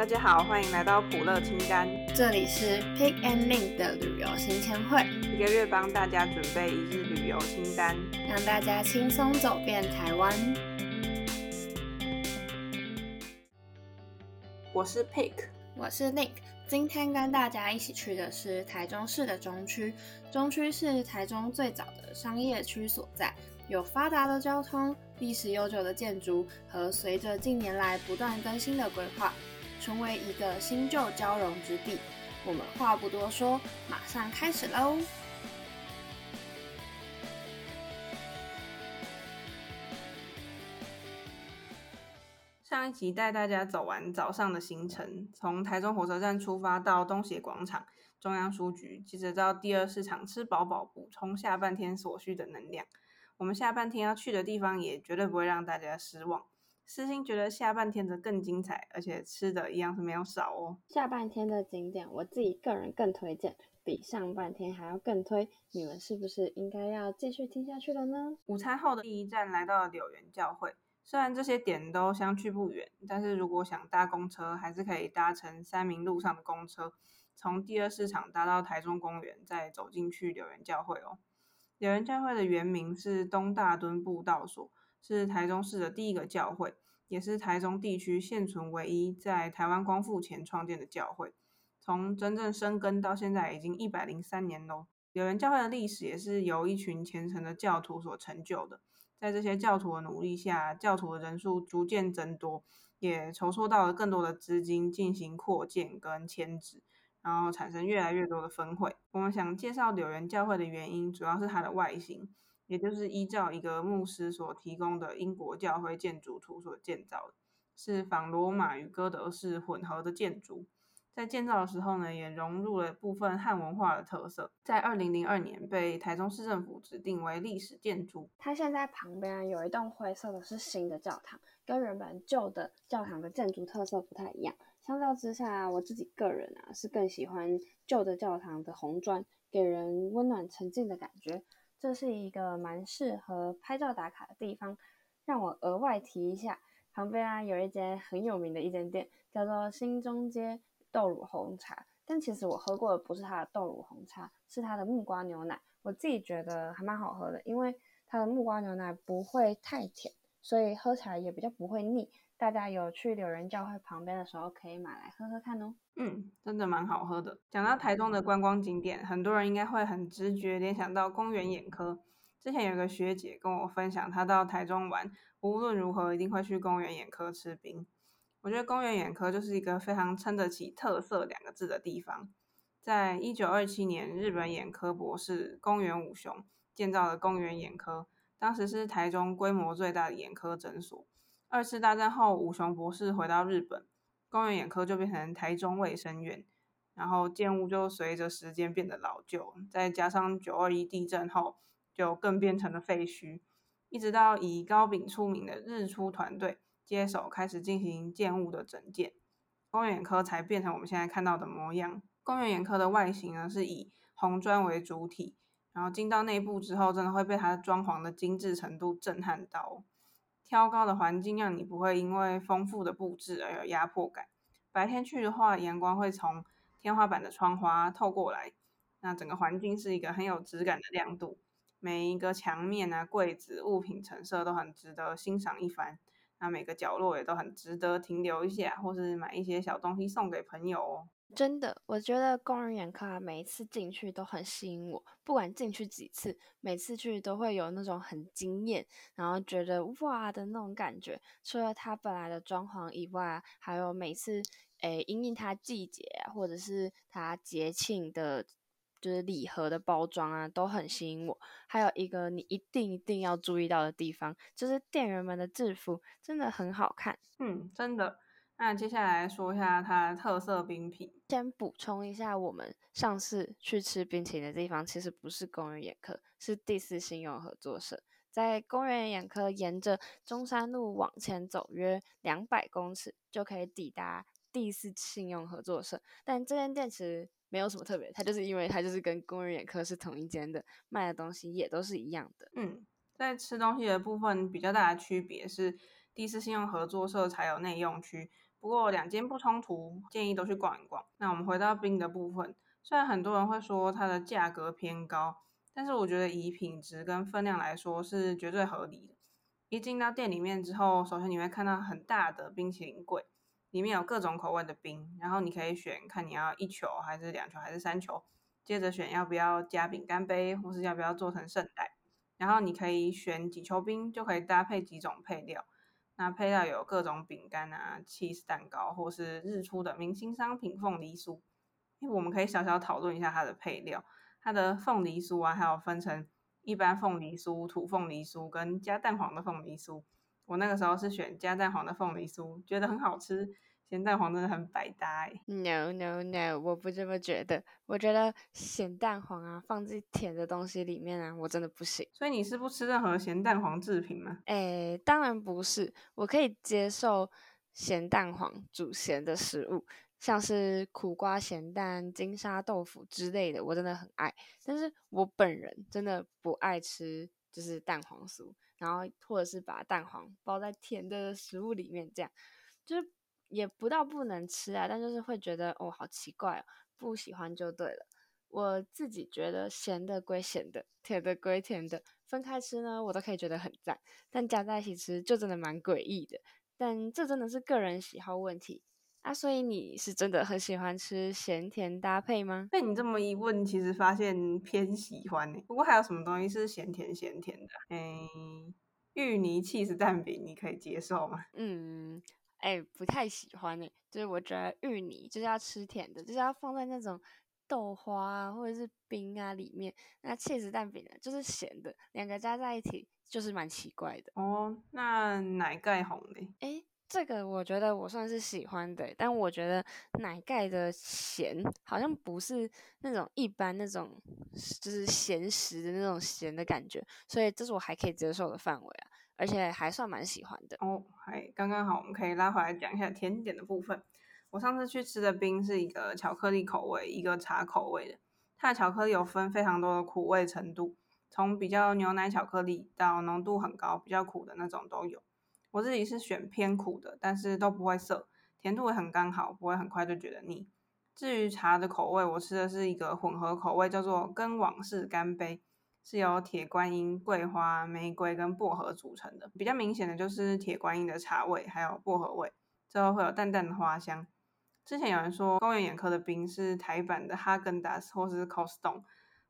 大家好，欢迎来到普乐清单，这里是 Pick and Link 的旅游行前会，一个月帮大家准备一日旅游清单，让大家轻松走遍台湾。我是 Pick，我是 Link，今天跟大家一起去的是台中市的中区，中区是台中最早的商业区所在。有发达的交通、历史悠久的建筑和随着近年来不断更新的规划，成为一个新旧交融之地。我们话不多说，马上开始喽！上一集带大家走完早上的行程，从台中火车站出发到东协广场、中央书局，接着到第二市场吃饱饱，补充下半天所需的能量。我们下半天要去的地方也绝对不会让大家失望。私心觉得下半天的更精彩，而且吃的一样是没有少哦。下半天的景点，我自己个人更推荐，比上半天还要更推。你们是不是应该要继续听下去了呢？午餐后的第一站来到了柳园教会，虽然这些点都相去不远，但是如果想搭公车，还是可以搭乘三民路上的公车，从第二市场搭到台中公园，再走进去柳园教会哦。柳园教会的原名是东大墩布道所，是台中市的第一个教会，也是台中地区现存唯一在台湾光复前创建的教会。从真正生根到现在已经一百零三年喽。柳园教会的历史也是由一群虔诚的教徒所成就的。在这些教徒的努力下，教徒的人数逐渐增多，也筹措到了更多的资金进行扩建跟迁址。然后产生越来越多的分会。我们想介绍柳园教会的原因，主要是它的外形，也就是依照一个牧师所提供的英国教会建筑图所建造的，是仿罗马与哥德式混合的建筑。在建造的时候呢，也融入了部分汉文化的特色。在二零零二年被台中市政府指定为历史建筑。它现在旁边有一栋灰色的，是新的教堂，跟原本旧的教堂的建筑特色不太一样。相较之下，我自己个人啊是更喜欢旧的教堂的红砖，给人温暖沉静的感觉。这是一个蛮适合拍照打卡的地方。让我额外提一下，旁边啊有一间很有名的一间店，叫做新中街豆乳红茶。但其实我喝过的不是它的豆乳红茶，是它的木瓜牛奶。我自己觉得还蛮好喝的，因为它的木瓜牛奶不会太甜，所以喝起来也比较不会腻。大家有去柳园教会旁边的时候，可以买来喝喝看哦。嗯，真的蛮好喝的。讲到台中的观光景点，很多人应该会很直觉联想到公园眼科。之前有个学姐跟我分享，她到台中玩，无论如何一定会去公园眼科吃冰。我觉得公园眼科就是一个非常撑得起“特色”两个字的地方。在一九二七年，日本眼科博士公园武雄建造了公园眼科，当时是台中规模最大的眼科诊所。二次大战后，武雄博士回到日本，公园眼科就变成台中卫生院，然后建物就随着时间变得老旧，再加上九二一地震后，就更变成了废墟。一直到以高炳出名的日出团队接手，开始进行建物的整建，公园眼科才变成我们现在看到的模样。公园眼科的外形呢，是以红砖为主体，然后进到内部之后，真的会被它的装潢的精致程度震撼到。挑高的环境让你不会因为丰富的布置而有压迫感。白天去的话，阳光会从天花板的窗花透过来，那整个环境是一个很有质感的亮度。每一个墙面啊、柜子、物品陈设都很值得欣赏一番。那每个角落也都很值得停留一下，或是买一些小东西送给朋友哦。真的，我觉得工人眼科啊，每一次进去都很吸引我。不管进去几次，每次去都会有那种很惊艳，然后觉得哇的那种感觉。除了它本来的装潢以外，还有每次诶，因应它季节，或者是它节庆的，就是礼盒的包装啊，都很吸引我。还有一个你一定一定要注意到的地方，就是店员们的制服真的很好看。嗯，真的。那接下来说一下它的特色冰品。先补充一下，我们上次去吃冰淇淋的地方其实不是公园眼科，是第四信用合作社。在公园眼科沿着中山路往前走约两百公尺，就可以抵达第四信用合作社。但这间店其实没有什么特别，它就是因为它就是跟工人眼科是同一间的，卖的东西也都是一样的。嗯，在吃东西的部分比较大的区别是，第四信用合作社才有内用区。不过两间不冲突，建议都去逛一逛。那我们回到冰的部分，虽然很多人会说它的价格偏高，但是我觉得以品质跟分量来说是绝对合理的。一进到店里面之后，首先你会看到很大的冰淇淋柜，里面有各种口味的冰，然后你可以选看你要一球还是两球还是三球，接着选要不要加饼干杯，或是要不要做成圣代。然后你可以选几球冰，就可以搭配几种配料。那配料有各种饼干啊、cheese 蛋糕，或是日出的明星商品凤梨酥。因为我们可以小小讨论一下它的配料。它的凤梨酥啊，还有分成一般凤梨酥、土凤梨酥跟加蛋黄的凤梨酥。我那个时候是选加蛋黄的凤梨酥，觉得很好吃。咸蛋黄真的很百搭哎。No no no，我不这么觉得。我觉得咸蛋黄啊，放在甜的东西里面啊，我真的不行。所以你是不吃任何咸蛋黄制品吗？哎，当然不是。我可以接受咸蛋黄煮咸的食物，像是苦瓜咸蛋、金沙豆腐之类的，我真的很爱。但是我本人真的不爱吃，就是蛋黄酥，然后或者是把蛋黄包在甜的食物里面，这样就是。也不到不能吃啊，但就是会觉得哦，好奇怪哦，不喜欢就对了。我自己觉得咸的归咸的，甜的归甜的，分开吃呢，我都可以觉得很赞。但加在一起吃就真的蛮诡异的。但这真的是个人喜好问题啊，所以你是真的很喜欢吃咸甜搭配吗？被你这么一问，其实发现偏喜欢呢。不过还有什么东西是咸甜咸甜的？哎，芋泥起司蛋饼你可以接受吗？嗯。哎、欸，不太喜欢诶、欸，就是我觉得芋泥就是要吃甜的，就是要放在那种豆花啊或者是冰啊里面。那起司蛋饼呢，就是咸的，两个加在一起就是蛮奇怪的。哦，那奶盖红的？哎、欸，这个我觉得我算是喜欢的，但我觉得奶盖的咸好像不是那种一般那种就是咸食的那种咸的感觉，所以这是我还可以接受的范围啊。而且还算蛮喜欢的哦，还刚刚好，我们可以拉回来讲一下甜点的部分。我上次去吃的冰是一个巧克力口味，一个茶口味的。它的巧克力有分非常多的苦味程度，从比较牛奶巧克力到浓度很高、比较苦的那种都有。我自己是选偏苦的，但是都不会涩，甜度也很刚好，不会很快就觉得腻。至于茶的口味，我吃的是一个混合口味，叫做跟往事干杯。是由铁观音、桂花、玫瑰跟薄荷组成的，比较明显的就是铁观音的茶味，还有薄荷味，最后会有淡淡的花香。之前有人说宫原眼科的冰是台版的哈根达斯或是 Costone，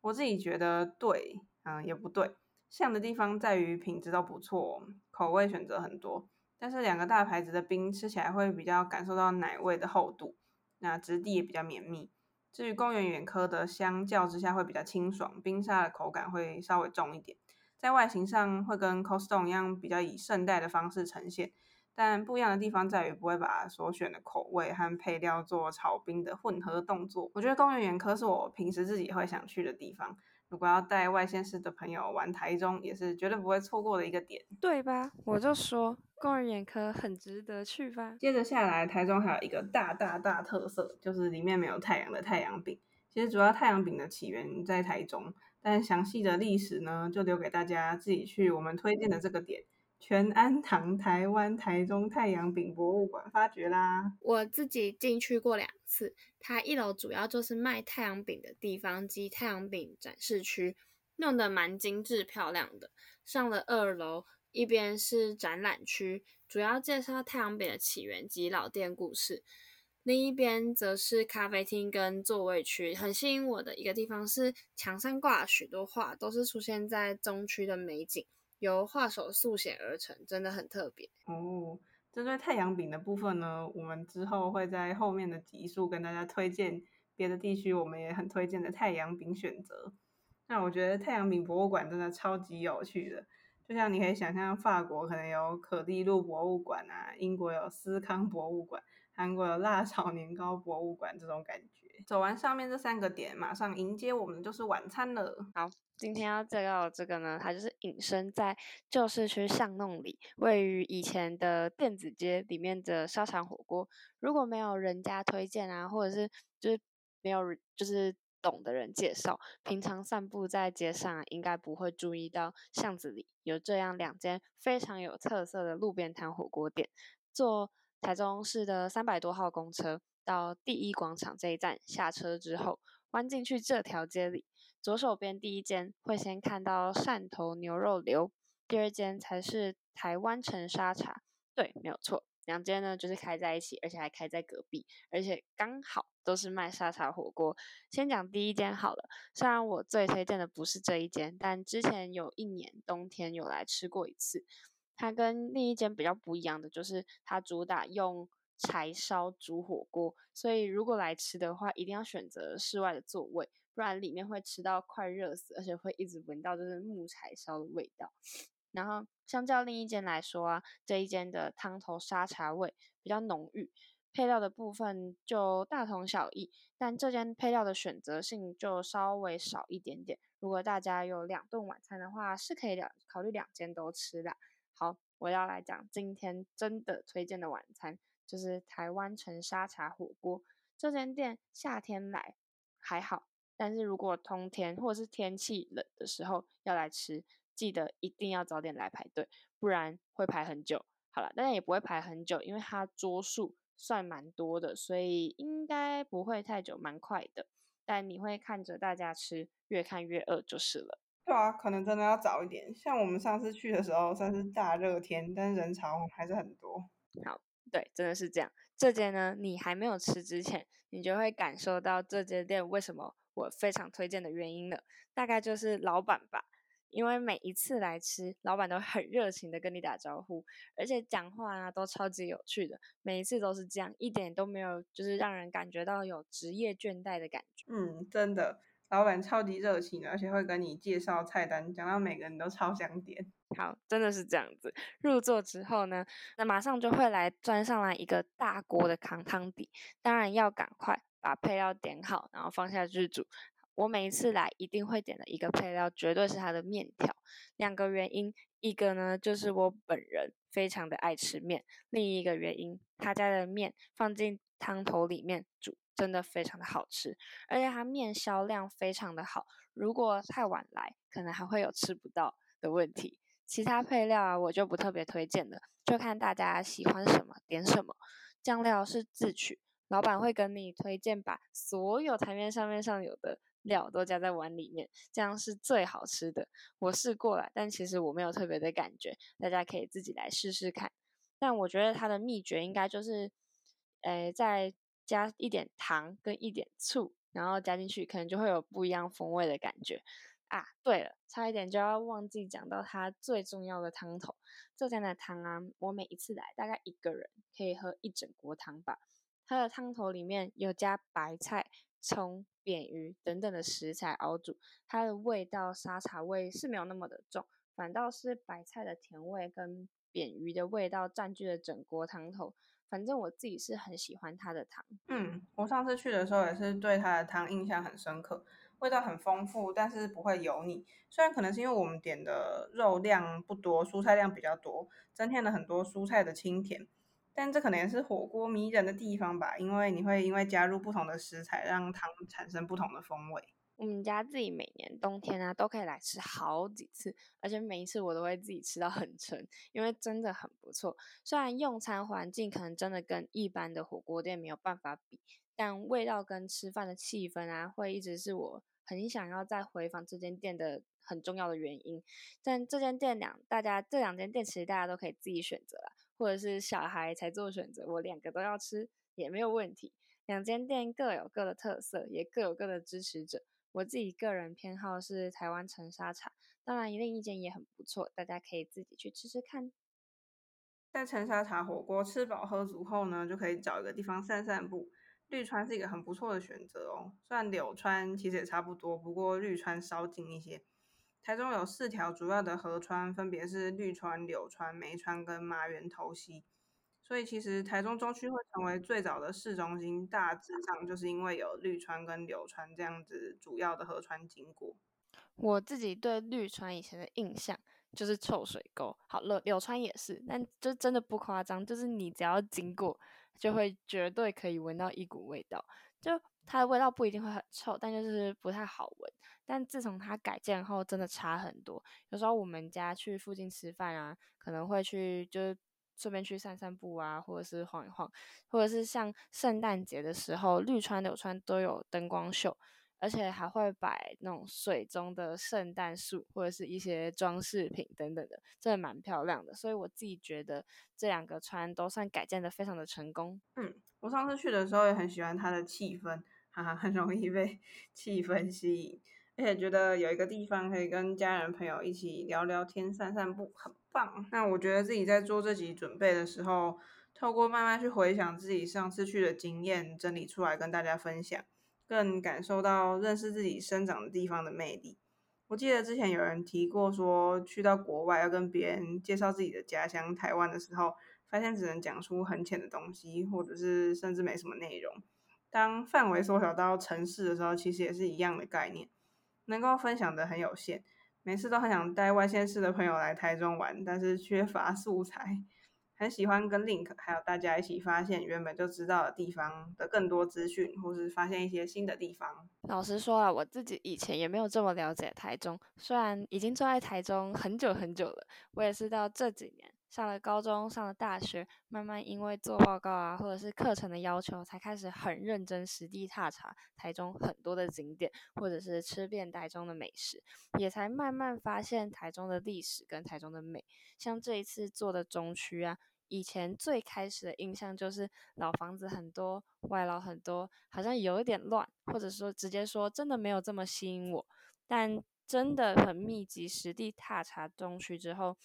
我自己觉得对，嗯，也不对。像的地方在于品质都不错，口味选择很多，但是两个大牌子的冰吃起来会比较感受到奶味的厚度，那质地也比较绵密。至于宫原眼科的，相较之下会比较清爽，冰沙的口感会稍微重一点，在外形上会跟 c o s t o n e 一样，比较以圣代的方式呈现，但不一样的地方在于不会把所选的口味和配料做炒冰的混合动作。我觉得宫原眼科是我平时自己会想去的地方。如果要带外县市的朋友玩台中，也是绝对不会错过的一个点，对吧？我就说工人眼科很值得去吧。接着下来，台中还有一个大大大特色，就是里面没有太阳的太阳饼。其实主要太阳饼的起源在台中，但详细的历史呢，就留给大家自己去我们推荐的这个点。全安堂台湾台中太阳饼博物馆发掘啦！我自己进去过两次，它一楼主要就是卖太阳饼的地方及太阳饼展示区，弄得蛮精致漂亮的。上了二楼，一边是展览区，主要介绍太阳饼的起源及老店故事；另一边则是咖啡厅跟座位区。很吸引我的一个地方是墙上挂了许多画，都是出现在中区的美景。由画手速写而成，真的很特别哦。针对太阳饼的部分呢，我们之后会在后面的集数跟大家推荐别的地区我们也很推荐的太阳饼选择。那我觉得太阳饼博物馆真的超级有趣的，就像你可以想象，法国可能有可丽露博物馆啊，英国有斯康博物馆，韩国的辣炒年糕博物馆这种感觉。走完上面这三个点，马上迎接我们就是晚餐了。好，今天要介绍的这个呢，它就是隐身在旧市区巷弄里，位于以前的电子街里面的沙场火锅。如果没有人家推荐啊，或者是就是没有就是懂的人介绍，平常散步在街上，应该不会注意到巷子里有这样两间非常有特色的路边摊火锅店。做台中市的三百多号公车到第一广场这一站下车之后，弯进去这条街里，左手边第一间会先看到汕头牛肉流，第二间才是台湾城沙茶。对，没有错，两间呢就是开在一起，而且还开在隔壁，而且刚好都是卖沙茶火锅。先讲第一间好了，虽然我最推荐的不是这一间，但之前有一年冬天有来吃过一次。它跟另一间比较不一样的就是，它主打用柴烧煮火锅，所以如果来吃的话，一定要选择室外的座位，不然里面会吃到快热死，而且会一直闻到就是木柴烧的味道。然后，相较另一间来说啊，这一间的汤头沙茶味比较浓郁，配料的部分就大同小异，但这间配料的选择性就稍微少一点点。如果大家有两顿晚餐的话，是可以两考虑两间都吃的。好，我要来讲今天真的推荐的晚餐，就是台湾城沙茶火锅。这间店夏天来还好，但是如果冬天或者是天气冷的时候要来吃。记得一定要早点来排队，不然会排很久。好了，但也不会排很久，因为它桌数算蛮多的，所以应该不会太久，蛮快的。但你会看着大家吃，越看越饿就是了。对啊，可能真的要早一点。像我们上次去的时候，算是大热天，但人潮还是很多。好，对，真的是这样。这间呢，你还没有吃之前，你就会感受到这间店为什么我非常推荐的原因了。大概就是老板吧。因为每一次来吃，老板都很热情的跟你打招呼，而且讲话啊都超级有趣的，每一次都是这样，一点都没有就是让人感觉到有职业倦怠的感觉。嗯，真的，老板超级热情，而且会跟你介绍菜单，讲到每个人都超想点。好，真的是这样子。入座之后呢，那马上就会来端上来一个大锅的扛汤底，当然要赶快把配料点好，然后放下去煮。我每一次来一定会点的一个配料，绝对是它的面条。两个原因，一个呢就是我本人非常的爱吃面，另一个原因，他家的面放进汤头里面煮，真的非常的好吃，而且它面销量非常的好。如果太晚来，可能还会有吃不到的问题。其他配料啊，我就不特别推荐了，就看大家喜欢什么点什么。酱料是自取，老板会跟你推荐把所有台面上面上有的。料都加在碗里面，这样是最好吃的。我试过了，但其实我没有特别的感觉，大家可以自己来试试看。但我觉得它的秘诀应该就是，诶，在加一点糖跟一点醋，然后加进去，可能就会有不一样风味的感觉啊。对了，差一点就要忘记讲到它最重要的汤头。这家的汤啊，我每一次来大概一个人可以喝一整锅汤吧。它的汤头里面有加白菜、葱。扁鱼等等的食材熬煮，它的味道沙茶味是没有那么的重，反倒是白菜的甜味跟扁鱼的味道占据了整锅汤头。反正我自己是很喜欢它的汤。嗯，我上次去的时候也是对它的汤印象很深刻，味道很丰富，但是不会油腻。虽然可能是因为我们点的肉量不多，蔬菜量比较多，增添了很多蔬菜的清甜。但这可能也是火锅迷人的地方吧，因为你会因为加入不同的食材，让汤产生不同的风味。我们家自己每年冬天啊都可以来吃好几次，而且每一次我都会自己吃到很撑，因为真的很不错。虽然用餐环境可能真的跟一般的火锅店没有办法比，但味道跟吃饭的气氛啊，会一直是我很想要再回访这间店的很重要的原因。但这间店两，大家这两间店其实大家都可以自己选择啦。或者是小孩才做选择，我两个都要吃也没有问题。两间店各有各的特色，也各有各的支持者。我自己个人偏好是台湾城沙茶，当然另一间也很不错，大家可以自己去吃吃看。在城沙茶火锅吃饱喝足后呢，就可以找一个地方散散步。绿川是一个很不错的选择哦，虽然柳川其实也差不多，不过绿川稍近一些。台中有四条主要的河川，分别是绿川、柳川、梅川跟马园头溪。所以其实台中中区会成为最早的市中心，大致上就是因为有绿川跟柳川这样子主要的河川经过。我自己对绿川以前的印象就是臭水沟，好了，柳川也是，但就真的不夸张，就是你只要经过，就会绝对可以闻到一股味道，就。它的味道不一定会很臭，但就是不太好闻。但自从它改建后，真的差很多。有时候我们家去附近吃饭啊，可能会去就是顺便去散散步啊，或者是晃一晃，或者是像圣诞节的时候，绿川、柳川都有灯光秀，而且还会摆那种水中的圣诞树或者是一些装饰品等等的，真的蛮漂亮的。所以我自己觉得这两个川都算改建的非常的成功。嗯，我上次去的时候也很喜欢它的气氛，哈哈，很容易被 气氛吸引。而且觉得有一个地方可以跟家人朋友一起聊聊天、散散步，很棒。那我觉得自己在做这集准备的时候，透过慢慢去回想自己上次去的经验，整理出来跟大家分享，更感受到认识自己生长的地方的魅力。我记得之前有人提过说，去到国外要跟别人介绍自己的家乡台湾的时候，发现只能讲出很浅的东西，或者是甚至没什么内容。当范围缩小到城市的时候，其实也是一样的概念。能够分享的很有限，每次都很想带外县市的朋友来台中玩，但是缺乏素材。很喜欢跟 Link 还有大家一起发现原本就知道的地方的更多资讯，或是发现一些新的地方。老实说啊，我自己以前也没有这么了解台中，虽然已经住在台中很久很久了，我也是到这几年。上了高中，上了大学，慢慢因为做报告啊，或者是课程的要求，才开始很认真实地踏查台中很多的景点，或者是吃遍台中的美食，也才慢慢发现台中的历史跟台中的美。像这一次做的中区啊，以前最开始的印象就是老房子很多，外劳很多，好像有一点乱，或者说直接说真的没有这么吸引我。但真的很密集实地踏查中区之后，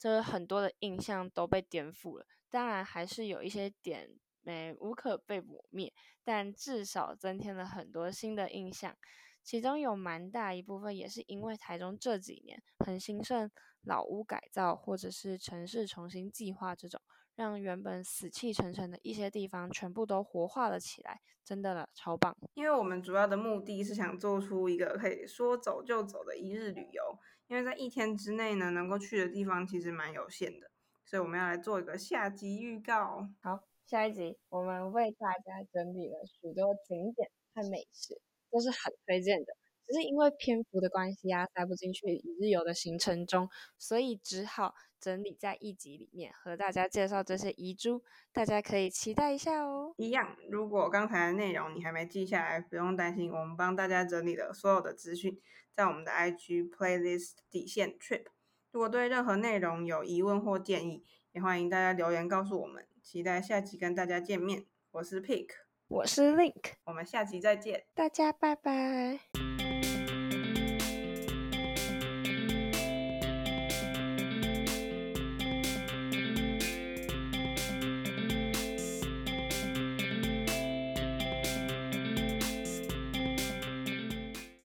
这很多的印象都被颠覆了，当然还是有一些点没无可被抹灭，但至少增添了很多新的印象。其中有蛮大一部分也是因为台中这几年很兴盛老屋改造或者是城市重新计划这种，让原本死气沉沉的一些地方全部都活化了起来，真的了，超棒！因为我们主要的目的是想做出一个可以说走就走的一日旅游。因为在一天之内呢，能够去的地方其实蛮有限的，所以我们要来做一个下集预告。好，下一集我们为大家整理了许多景点和美食，都是很推荐的。只是因为篇幅的关系啊，塞不进去一日游的行程中，所以只好整理在一集里面和大家介绍这些遗珠，大家可以期待一下哦。一样，如果刚才的内容你还没记下来，不用担心，我们帮大家整理了所有的资讯，在我们的 IG playlist 底线 trip。如果对任何内容有疑问或建议，也欢迎大家留言告诉我们。期待下集跟大家见面。我是 Pick，我是 Link，我们下集再见，大家拜拜。